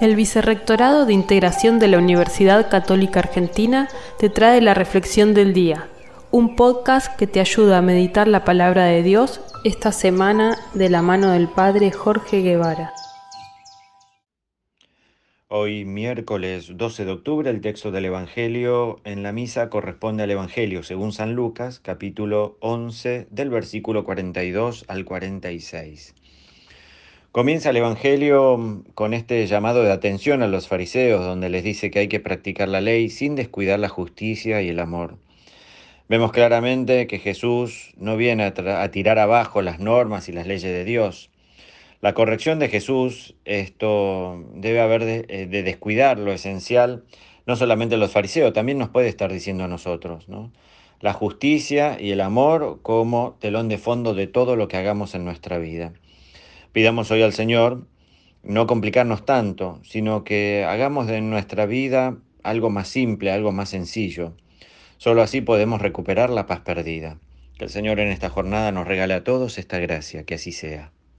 El Vicerrectorado de Integración de la Universidad Católica Argentina te trae la Reflexión del Día, un podcast que te ayuda a meditar la palabra de Dios esta semana de la mano del Padre Jorge Guevara. Hoy miércoles 12 de octubre el texto del Evangelio en la misa corresponde al Evangelio según San Lucas capítulo 11 del versículo 42 al 46. Comienza el Evangelio con este llamado de atención a los fariseos, donde les dice que hay que practicar la ley sin descuidar la justicia y el amor. Vemos claramente que Jesús no viene a, tirar abajo las normas y las leyes de Dios. La corrección de Jesús, esto debe haber de, eh, de descuidar lo esencial, no solamente los fariseos, también nos puede estar diciendo a nosotros, ¿no? La justicia y el amor como telón de fondo de todo lo que hagamos en nuestra vida. Pidamos hoy al Señor no complicarnos tanto, sino que hagamos de nuestra vida algo más simple, algo más sencillo. Solo así podemos recuperar la paz perdida. Que el Señor en esta jornada nos regale a todos esta gracia, que así sea.